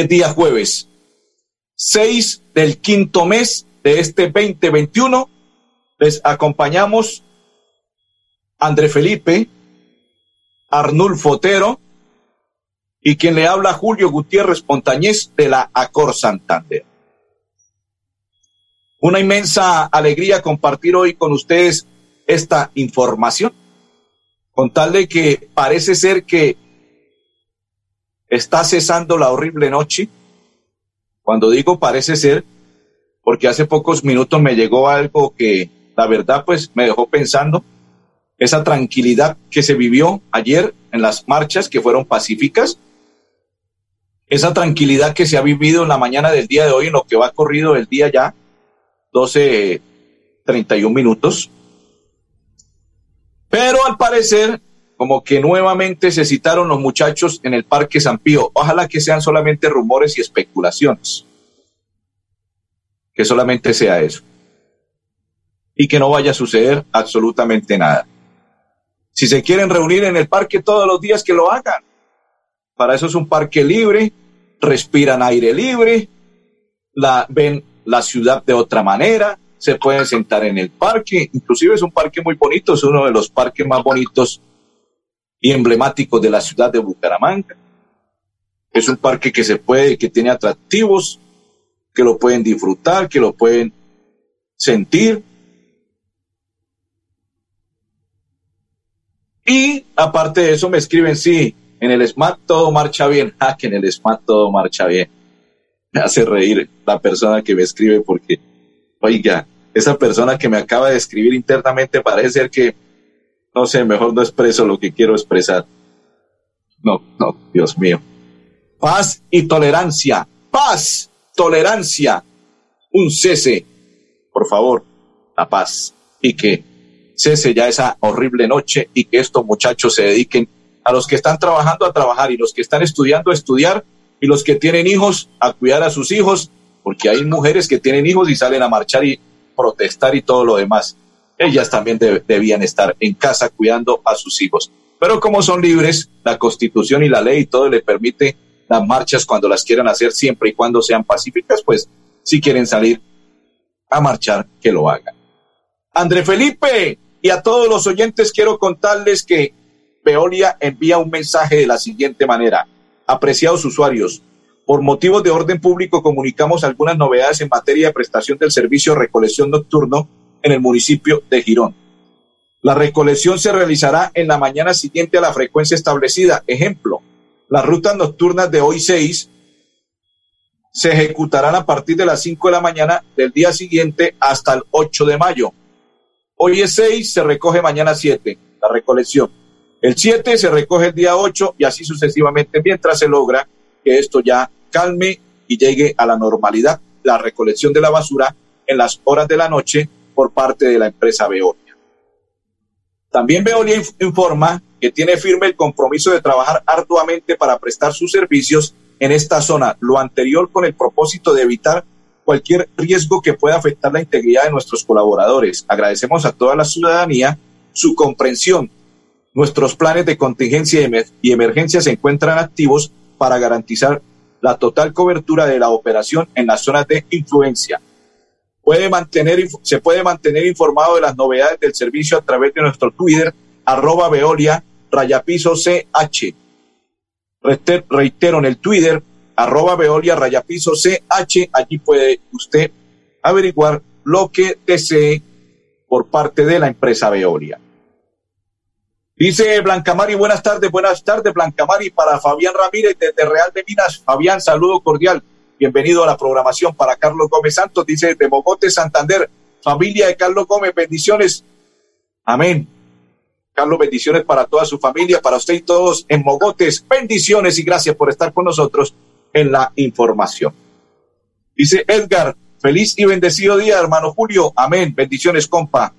es día jueves, 6 del quinto mes de este 2021. Les acompañamos André Felipe, Arnulfo Otero y quien le habla Julio Gutiérrez Montañez de la Acor Santander. Una inmensa alegría compartir hoy con ustedes esta información, con tal de que parece ser que está cesando la horrible noche. Cuando digo parece ser, porque hace pocos minutos me llegó algo que la verdad pues me dejó pensando, esa tranquilidad que se vivió ayer en las marchas que fueron pacíficas, esa tranquilidad que se ha vivido en la mañana del día de hoy, en lo que va corrido el día ya, 12, 31 minutos, pero al parecer, como que nuevamente se citaron los muchachos en el Parque San Pío. Ojalá que sean solamente rumores y especulaciones. Que solamente sea eso. Y que no vaya a suceder absolutamente nada. Si se quieren reunir en el parque todos los días, que lo hagan. Para eso es un parque libre, respiran aire libre, la, ven la ciudad de otra manera, se pueden sentar en el parque, inclusive es un parque muy bonito, es uno de los parques más bonitos y emblemáticos de la ciudad de Bucaramanga. Es un parque que se puede, que tiene atractivos, que lo pueden disfrutar, que lo pueden sentir. Y aparte de eso me escriben, sí, en el SMAT todo marcha bien. Ah, que en el SMAT todo marcha bien. Me hace reír la persona que me escribe porque oiga, esa persona que me acaba de escribir internamente parece ser que, no sé, mejor no expreso lo que quiero expresar. No, no, Dios mío. Paz y tolerancia. Paz, tolerancia. Un cese. Por favor, la paz. Y que cese ya esa horrible noche y que estos muchachos se dediquen a los que están trabajando a trabajar y los que están estudiando a estudiar y los que tienen hijos a cuidar a sus hijos porque hay mujeres que tienen hijos y salen a marchar y protestar y todo lo demás. Ellas también debían estar en casa cuidando a sus hijos. Pero como son libres, la constitución y la ley y todo le permite las marchas cuando las quieran hacer siempre y cuando sean pacíficas, pues si quieren salir a marchar, que lo hagan. André Felipe y a todos los oyentes quiero contarles que Veolia envía un mensaje de la siguiente manera. Apreciados usuarios, por motivos de orden público comunicamos algunas novedades en materia de prestación del servicio recolección nocturno en el municipio de Girón. La recolección se realizará en la mañana siguiente a la frecuencia establecida. Ejemplo, las rutas nocturnas de hoy 6 se ejecutarán a partir de las 5 de la mañana del día siguiente hasta el 8 de mayo. Hoy es 6, se recoge mañana 7, la recolección. El 7 se recoge el día 8 y así sucesivamente mientras se logra que esto ya calme y llegue a la normalidad la recolección de la basura en las horas de la noche por parte de la empresa Veolia. También Veolia informa que tiene firme el compromiso de trabajar arduamente para prestar sus servicios en esta zona, lo anterior con el propósito de evitar cualquier riesgo que pueda afectar la integridad de nuestros colaboradores. Agradecemos a toda la ciudadanía su comprensión. Nuestros planes de contingencia y emergencia se encuentran activos para garantizar la total cobertura de la operación en las zonas de influencia. Puede mantener, se puede mantener informado de las novedades del servicio a través de nuestro Twitter, arroba Veolia, rayapiso CH. Reitero en el Twitter, arroba Veolia, rayapiso CH. Allí puede usted averiguar lo que desee por parte de la empresa Veolia. Dice Blancamari, buenas tardes, buenas tardes, Blancamari, para Fabián Ramírez desde Real de Minas. Fabián, saludo cordial. Bienvenido a la programación para Carlos Gómez Santos, dice de Mogote, Santander. Familia de Carlos Gómez, bendiciones. Amén. Carlos, bendiciones para toda su familia, para usted y todos en Mogotes. Bendiciones y gracias por estar con nosotros en la información. Dice Edgar, feliz y bendecido día, hermano Julio. Amén. Bendiciones, compa.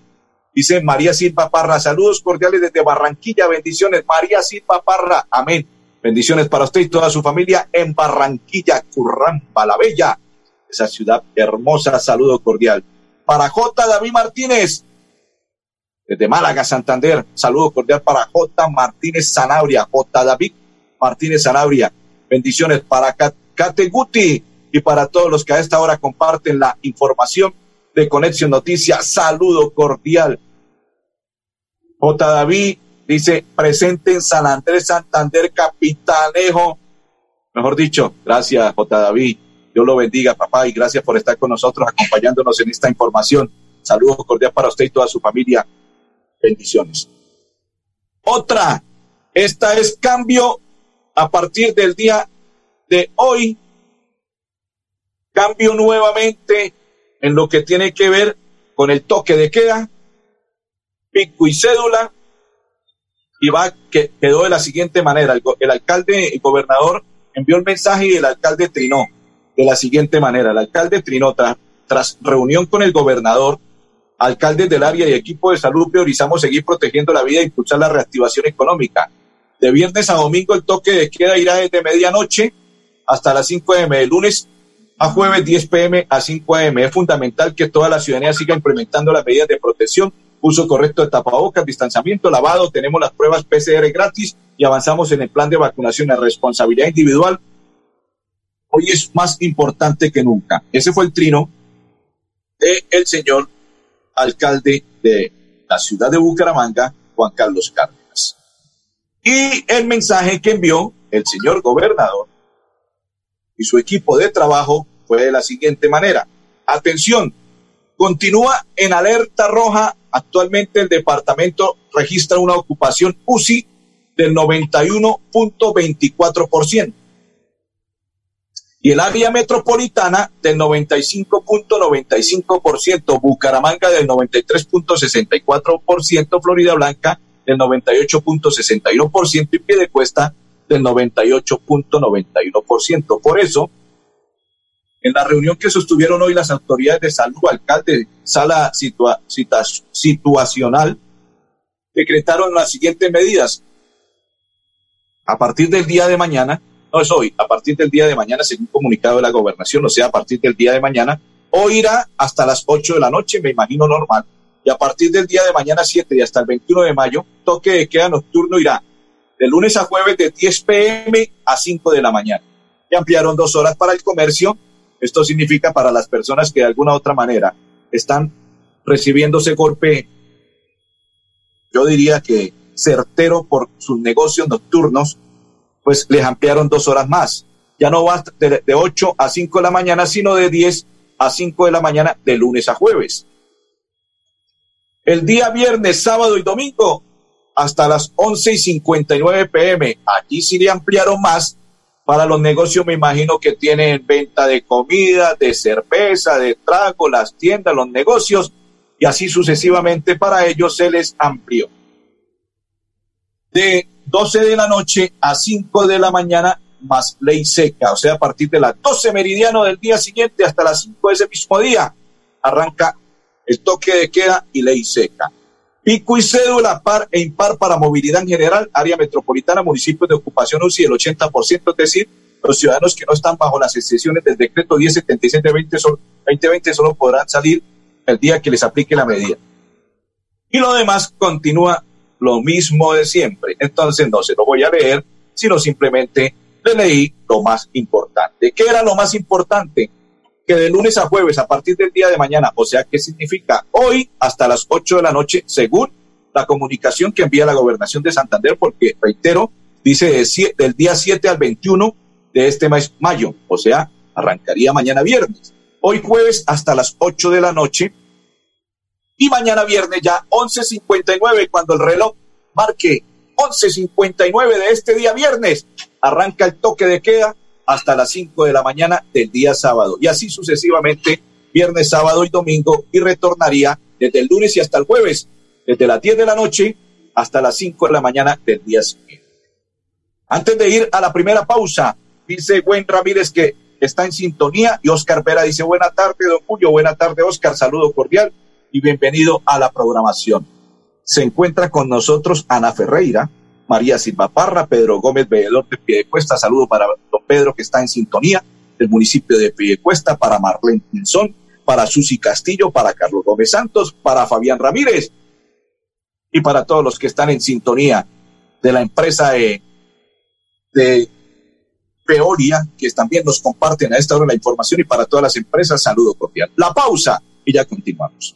Dice María Silva Parra, saludos cordiales desde Barranquilla. Bendiciones, María Silva Parra. Amén. Bendiciones para usted y toda su familia en Barranquilla, Currampa, la esa ciudad hermosa. Saludo cordial. Para J. David Martínez, desde Málaga, Santander. Saludo cordial para J. Martínez Sanabria, J. David Martínez Sanabria. Bendiciones para Kate Guti y para todos los que a esta hora comparten la información de Conexión Noticias. Saludo cordial. J. David dice, presente en San Andrés, Santander, Capitanejo. Mejor dicho, gracias, J. David. Dios lo bendiga, papá, y gracias por estar con nosotros, acompañándonos en esta información. Saludos cordial para usted y toda su familia. Bendiciones. Otra, esta es cambio a partir del día de hoy. Cambio nuevamente en lo que tiene que ver con el toque de queda, pico y cédula, y va que quedó de la siguiente manera. El, el alcalde, el gobernador envió el mensaje y el alcalde trinó de la siguiente manera. El alcalde trinó tras reunión con el gobernador alcaldes del área y equipo de salud priorizamos seguir protegiendo la vida e impulsar la reactivación económica. De viernes a domingo el toque de queda irá desde medianoche hasta las 5 m, de lunes a jueves 10 pm a 5 am. Es fundamental que toda la ciudadanía siga implementando las medidas de protección, uso correcto de tapabocas, distanciamiento, lavado, tenemos las pruebas PCR gratis y avanzamos en el plan de vacunación a responsabilidad individual. Hoy es más importante que nunca. Ese fue el trino del el señor alcalde de la ciudad de Bucaramanga, Juan Carlos Cárdenas. Y el mensaje que envió el señor gobernador y su equipo de trabajo fue de la siguiente manera. Atención, continúa en alerta roja. Actualmente el departamento registra una ocupación UCI del 91.24% y el área metropolitana del 95.95%, Bucaramanga del 93.64%, Florida Blanca del 98.61% y Piedecuesta del 98.91%. Por eso, en la reunión que sostuvieron hoy las autoridades de salud, alcalde, sala situacional, decretaron las siguientes medidas. A partir del día de mañana, no es hoy, a partir del día de mañana, según comunicado de la gobernación, o sea, a partir del día de mañana, hoy irá hasta las 8 de la noche, me imagino normal, y a partir del día de mañana 7 y hasta el 21 de mayo, toque de queda nocturno irá de lunes a jueves de 10 pm a 5 de la mañana. Y ampliaron dos horas para el comercio. Esto significa para las personas que de alguna u otra manera están recibiendo ese golpe, yo diría que certero por sus negocios nocturnos, pues les ampliaron dos horas más. Ya no va de, de 8 a 5 de la mañana, sino de 10 a 5 de la mañana de lunes a jueves. El día viernes, sábado y domingo hasta las 11 y 59 pm. Allí sí le ampliaron más para los negocios, me imagino que tienen venta de comida, de cerveza, de trago, las tiendas, los negocios, y así sucesivamente para ellos se les amplió. De 12 de la noche a 5 de la mañana más ley seca, o sea, a partir de las 12 meridiano del día siguiente hasta las 5 de ese mismo día, arranca el toque de queda y ley seca. Pico y cédula par e impar para movilidad en general, área metropolitana, municipios de ocupación UCI el 80%, es decir, los ciudadanos que no están bajo las excepciones del decreto 1077 2020 solo podrán salir el día que les aplique la medida. Y lo demás continúa lo mismo de siempre. Entonces no se lo voy a leer, sino simplemente le leí lo más importante. ¿Qué era lo más importante? Que de lunes a jueves, a partir del día de mañana, o sea, ¿qué significa? Hoy hasta las 8 de la noche, según la comunicación que envía la gobernación de Santander, porque reitero, dice del día 7 al 21 de este mes mayo, o sea, arrancaría mañana viernes. Hoy jueves hasta las 8 de la noche y mañana viernes ya 11.59 cuando el reloj marque 11.59 de este día viernes, arranca el toque de queda hasta las 5 de la mañana del día sábado. Y así sucesivamente, viernes, sábado y domingo, y retornaría desde el lunes y hasta el jueves, desde las 10 de la noche hasta las 5 de la mañana del día siguiente. Antes de ir a la primera pausa, dice Gwen Ramírez que está en sintonía y Oscar Vera dice buena tarde, don Julio, buena tarde, Oscar, saludo cordial y bienvenido a la programación. Se encuentra con nosotros Ana Ferreira, María Silva Parra, Pedro Gómez Veedor de Piedecuesta, saludo para don Pedro que está en sintonía del municipio de Piedecuesta, para Marlene Pinzón, para Susi Castillo, para Carlos Gómez Santos, para Fabián Ramírez y para todos los que están en sintonía de la empresa de, de Peoria, que también nos comparten a esta hora la información y para todas las empresas, saludo cordial. La pausa y ya continuamos.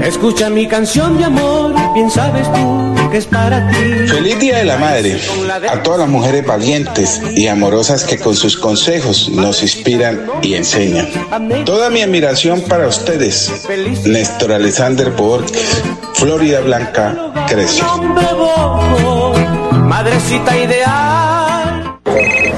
Escucha mi canción de amor, bien sabes tú que es para ti. Feliz Día de la Madre a todas las mujeres valientes y amorosas que con sus consejos nos inspiran y enseñan. Toda mi admiración para ustedes, Néstor Alexander Borges, Florida Blanca, crece. Madrecita ideal.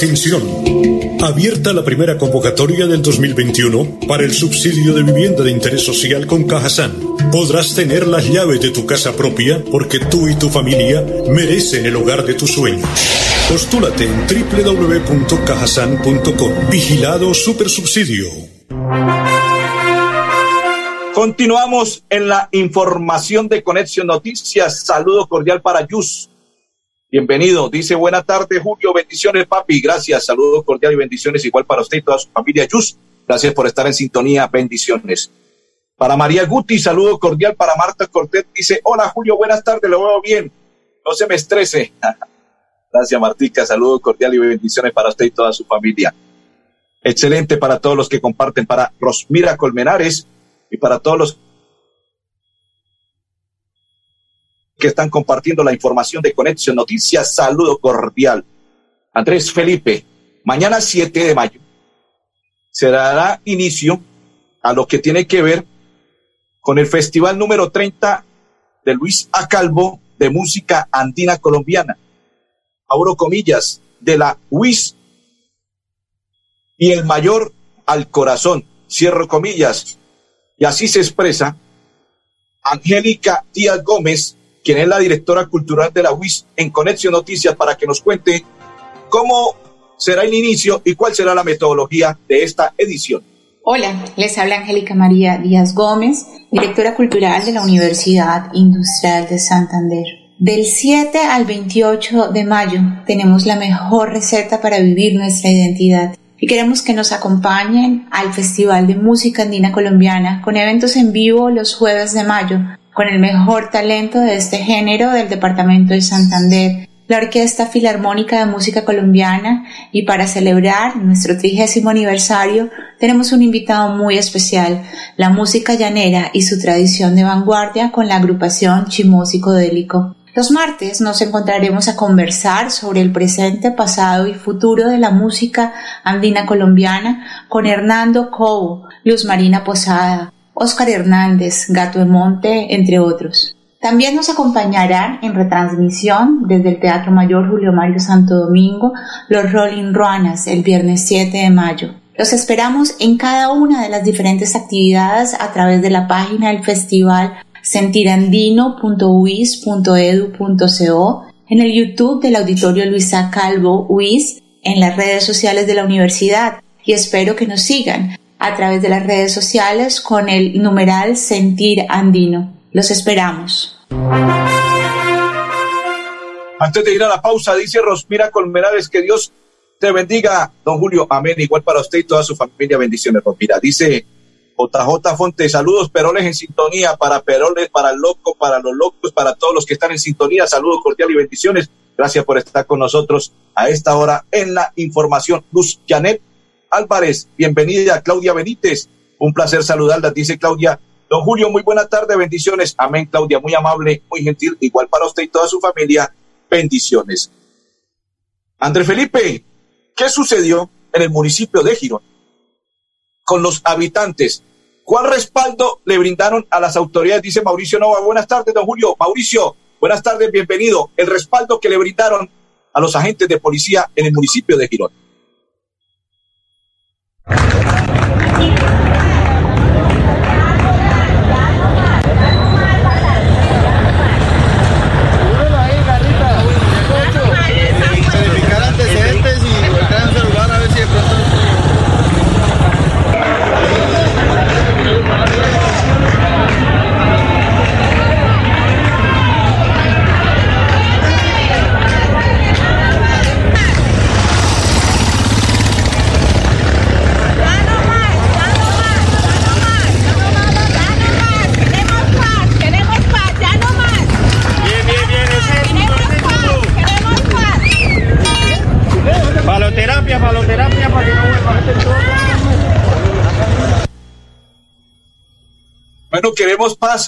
Atención. Abierta la primera convocatoria del 2021 para el subsidio de vivienda de interés social con Cajasan. Podrás tener las llaves de tu casa propia porque tú y tu familia merecen el hogar de tus sueños. Postúlate en www.cajasan.com. Vigilado Supersubsidio. Continuamos en la información de Conexión Noticias. Saludo cordial para Yus. Bienvenido. Dice, buena tarde, Julio. Bendiciones, papi. Gracias. Saludos cordial y bendiciones igual para usted y toda su familia. Yus, gracias por estar en sintonía. Bendiciones. Para María Guti, saludo cordial. Para Marta Cortés, dice, hola, Julio, buenas tardes. Lo veo bien. No se me estrese. gracias, Martica. Saludo cordial y bendiciones para usted y toda su familia. Excelente para todos los que comparten. Para Rosmira Colmenares y para todos los que están compartiendo la información de Conexión Noticias. Saludo cordial. Andrés Felipe, mañana 7 de mayo se dará inicio a lo que tiene que ver con el festival número 30 de Luis Acalvo de música andina colombiana. Abro comillas, de la UIS y el mayor al corazón. Cierro comillas. Y así se expresa Angélica Díaz Gómez, quien es la directora cultural de la UIS en Conexión Noticias, para que nos cuente cómo será el inicio y cuál será la metodología de esta edición. Hola, les habla Angélica María Díaz Gómez, directora cultural de la Universidad Industrial de Santander. Del 7 al 28 de mayo tenemos la mejor receta para vivir nuestra identidad y queremos que nos acompañen al Festival de Música Andina Colombiana con eventos en vivo los jueves de mayo con el mejor talento de este género del departamento de Santander, la Orquesta Filarmónica de Música Colombiana y para celebrar nuestro trigésimo aniversario tenemos un invitado muy especial, la música llanera y su tradición de vanguardia con la agrupación Chimósico Délico. Los martes nos encontraremos a conversar sobre el presente, pasado y futuro de la música andina colombiana con Hernando Cobo, Luz Marina Posada, Óscar Hernández, Gato de Monte, entre otros. También nos acompañarán en retransmisión desde el Teatro Mayor Julio Mario Santo Domingo los Rolling Ruanas el viernes 7 de mayo. Los esperamos en cada una de las diferentes actividades a través de la página del festival sentirandino.uis.edu.co, en el YouTube del Auditorio Luisa Calvo UIS, en las redes sociales de la universidad y espero que nos sigan a través de las redes sociales con el numeral Sentir Andino. Los esperamos. Antes de ir a la pausa, dice Rosmira Colmenares que Dios te bendiga, don Julio. Amén. Igual para usted y toda su familia. Bendiciones, Rosmira. Dice JJ Fonte, saludos Peroles en sintonía, para Peroles, para el loco, para los locos, para todos los que están en sintonía, saludos cordiales y bendiciones. Gracias por estar con nosotros a esta hora en la información. Luz Janet Álvarez, bienvenida Claudia Benítez, un placer saludarla, dice Claudia. Don Julio, muy buena tarde, bendiciones. Amén, Claudia, muy amable, muy gentil, igual para usted y toda su familia, bendiciones. André Felipe, ¿qué sucedió en el municipio de Girón con los habitantes ¿Cuál respaldo le brindaron a las autoridades? Dice Mauricio Nova. Buenas tardes, don Julio. Mauricio, buenas tardes, bienvenido. El respaldo que le brindaron a los agentes de policía en el municipio de Girón. Bueno,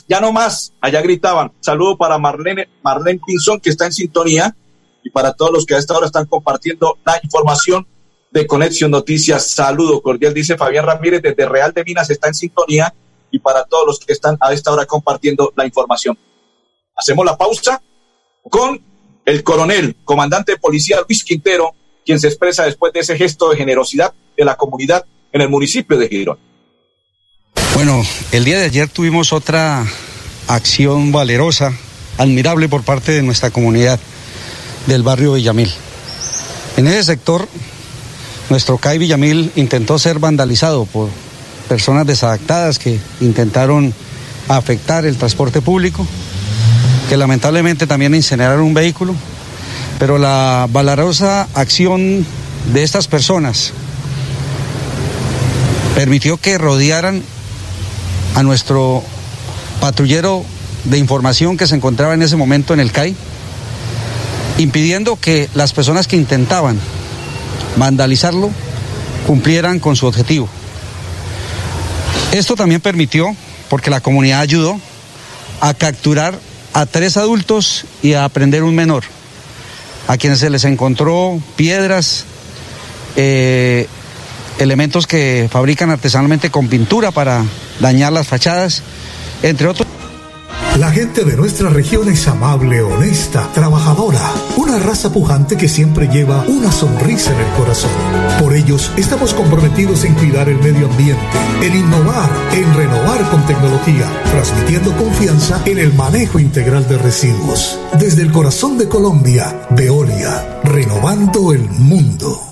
ya no más. Allá gritaban. Saludo para Marlene, Marlene Pinzón, que está en sintonía, y para todos los que a esta hora están compartiendo la información de Conexión Noticias. Saludo cordial, dice Fabián Ramírez, desde Real de Minas está en sintonía, y para todos los que están a esta hora compartiendo la información. Hacemos la pausa con el coronel, comandante de policía Luis Quintero, quien se expresa después de ese gesto de generosidad de la comunidad en el municipio de Girón. Bueno, el día de ayer tuvimos otra acción valerosa, admirable por parte de nuestra comunidad del barrio Villamil. En ese sector, nuestro CAI Villamil intentó ser vandalizado por personas desadaptadas que intentaron afectar el transporte público, que lamentablemente también incineraron un vehículo, pero la valerosa acción de estas personas permitió que rodearan a nuestro patrullero de información que se encontraba en ese momento en el CAI, impidiendo que las personas que intentaban vandalizarlo cumplieran con su objetivo. Esto también permitió, porque la comunidad ayudó, a capturar a tres adultos y a aprender un menor, a quienes se les encontró piedras, eh, elementos que fabrican artesanalmente con pintura para dañar las fachadas, entre otros. La gente de nuestra región es amable, honesta, trabajadora, una raza pujante que siempre lleva una sonrisa en el corazón. Por ellos estamos comprometidos en cuidar el medio ambiente, en innovar, en renovar con tecnología, transmitiendo confianza en el manejo integral de residuos. Desde el corazón de Colombia, Veolia, renovando el mundo.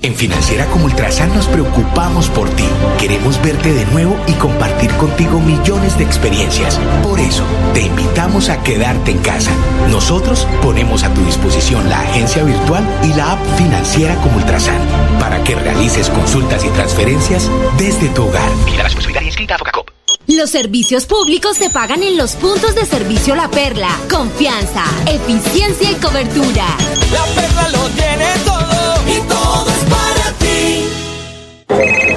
En Financiera como Ultrasan nos preocupamos por ti. Queremos verte de nuevo y compartir contigo millones de experiencias. Por eso, te invitamos a quedarte en casa. Nosotros ponemos a tu disposición la agencia virtual y la app Financiera como Ultrasan para que realices consultas y transferencias desde tu hogar. Mira la inscrita a Focacop. Los servicios públicos se pagan en los puntos de servicio La Perla. Confianza, eficiencia y cobertura. La Perla lo tiene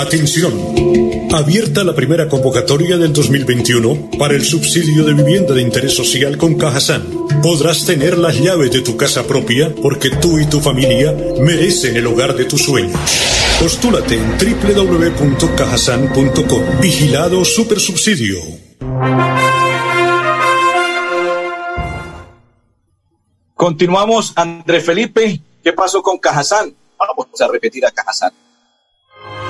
Atención. Abierta la primera convocatoria del 2021 para el subsidio de vivienda de interés social con Cajasan. Podrás tener las llaves de tu casa propia porque tú y tu familia merecen el hogar de tus sueños. Postúlate en www.cajasan.com. Vigilado Supersubsidio. Continuamos, André Felipe. ¿Qué pasó con Cajazán? Vamos a repetir a Cajazán.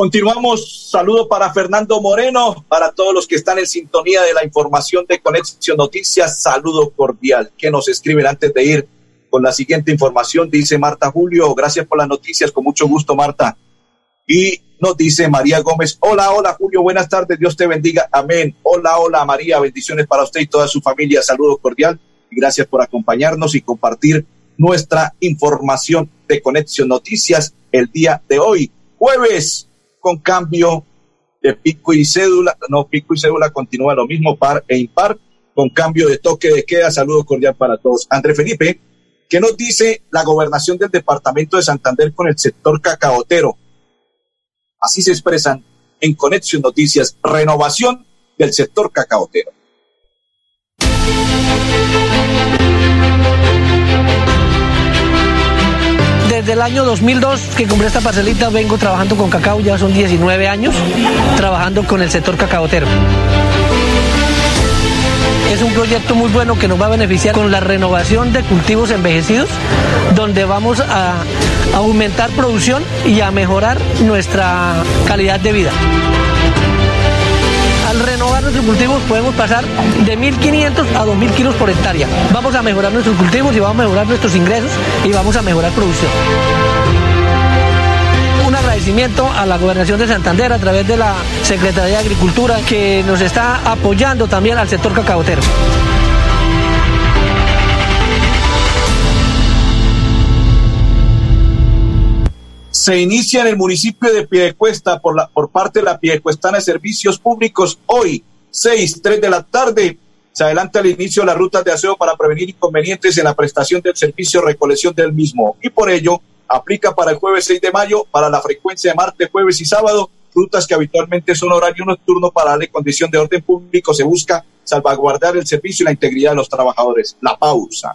Continuamos. Saludo para Fernando Moreno, para todos los que están en sintonía de la información de Conexión Noticias. Saludo cordial. Que nos escriben antes de ir con la siguiente información? Dice Marta Julio. Gracias por las noticias. Con mucho gusto, Marta. Y nos dice María Gómez. Hola, hola, Julio. Buenas tardes. Dios te bendiga. Amén. Hola, hola, María. Bendiciones para usted y toda su familia. Saludo cordial. Y gracias por acompañarnos y compartir nuestra información de Conexión Noticias el día de hoy, jueves con cambio de pico y cédula, no, pico y cédula continúa lo mismo, par e impar, con cambio de toque de queda. Saludo cordial para todos. André Felipe, ¿qué nos dice la gobernación del departamento de Santander con el sector cacaotero? Así se expresan en Conexión Noticias, renovación del sector cacaotero. Desde el año 2002 que compré esta parcelita vengo trabajando con cacao, ya son 19 años trabajando con el sector cacaotero. Es un proyecto muy bueno que nos va a beneficiar con la renovación de cultivos envejecidos, donde vamos a aumentar producción y a mejorar nuestra calidad de vida nuestros cultivos podemos pasar de 1.500 a 2.000 kilos por hectárea. Vamos a mejorar nuestros cultivos y vamos a mejorar nuestros ingresos y vamos a mejorar producción. Un agradecimiento a la Gobernación de Santander a través de la Secretaría de Agricultura que nos está apoyando también al sector cacaotero. Se inicia en el municipio de Piedecuesta por, la, por parte de la Piedecuestana de Servicios Públicos hoy, 6, 3 de la tarde. Se adelanta el inicio de las rutas de aseo para prevenir inconvenientes en la prestación del servicio recolección del mismo y por ello aplica para el jueves 6 de mayo para la frecuencia de martes, jueves y sábado, rutas que habitualmente son horario nocturno para darle condición de orden público. Se busca salvaguardar el servicio y la integridad de los trabajadores. La pausa.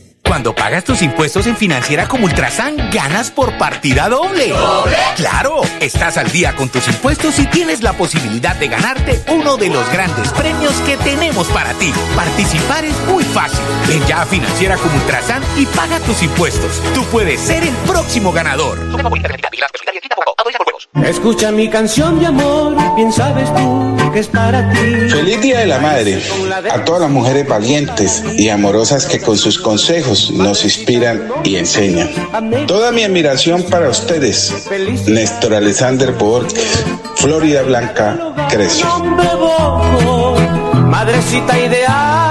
Cuando pagas tus impuestos en Financiera como Ultrasan, ganas por partida doble. Claro, estás al día con tus impuestos y tienes la posibilidad de ganarte uno de los grandes premios que tenemos para ti. Participar es muy fácil. Ven ya a Financiera como Ultrasan y paga tus impuestos. Tú puedes ser el próximo ganador. Escucha mi canción de amor, bien sabes tú que es para ti. Feliz Día de la Madre a todas las mujeres valientes y amorosas que con sus consejos nos inspiran y enseñan. Toda mi admiración para ustedes, Néstor Alexander Borges, Florida Blanca Crecio. Madrecita ideal.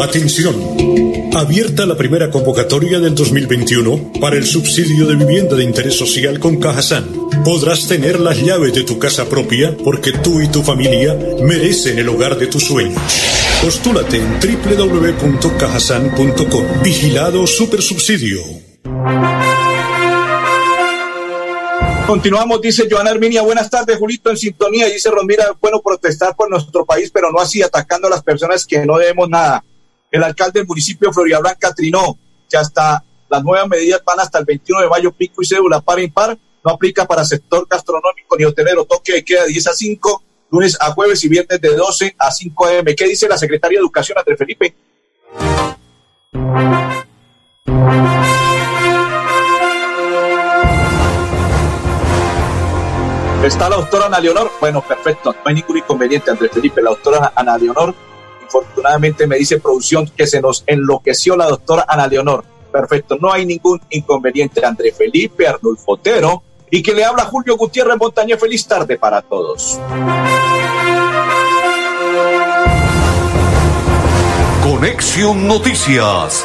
Atención. Abierta la primera convocatoria del 2021 para el subsidio de vivienda de interés social con Cajasan. Podrás tener las llaves de tu casa propia porque tú y tu familia merecen el hogar de tus sueños. Postúlate en www.cajasan.com. Vigilado Supersubsidio. Continuamos, dice Joana Herminia. Buenas tardes, Julito, en sintonía. Dice Romira, bueno protestar por nuestro país, pero no así atacando a las personas que no debemos nada. El alcalde del municipio de Florida Blanca trinó que hasta las nuevas medidas van hasta el 21 de mayo, pico y cédula par impar. No aplica para sector gastronómico ni hotelero. Toque de queda 10 a 5, lunes a jueves y viernes de 12 a 5 am. ¿Qué dice la secretaria de Educación, Andrés Felipe? ¿Está la doctora Ana Leonor? Bueno, perfecto, no hay ningún inconveniente, Andrés Felipe. La doctora Ana Leonor, infortunadamente me dice producción que se nos enloqueció la doctora Ana Leonor. Perfecto, no hay ningún inconveniente, Andrés Felipe, Arnulfo Otero, y que le habla Julio Gutiérrez Montañez. Feliz tarde para todos. Conexión Noticias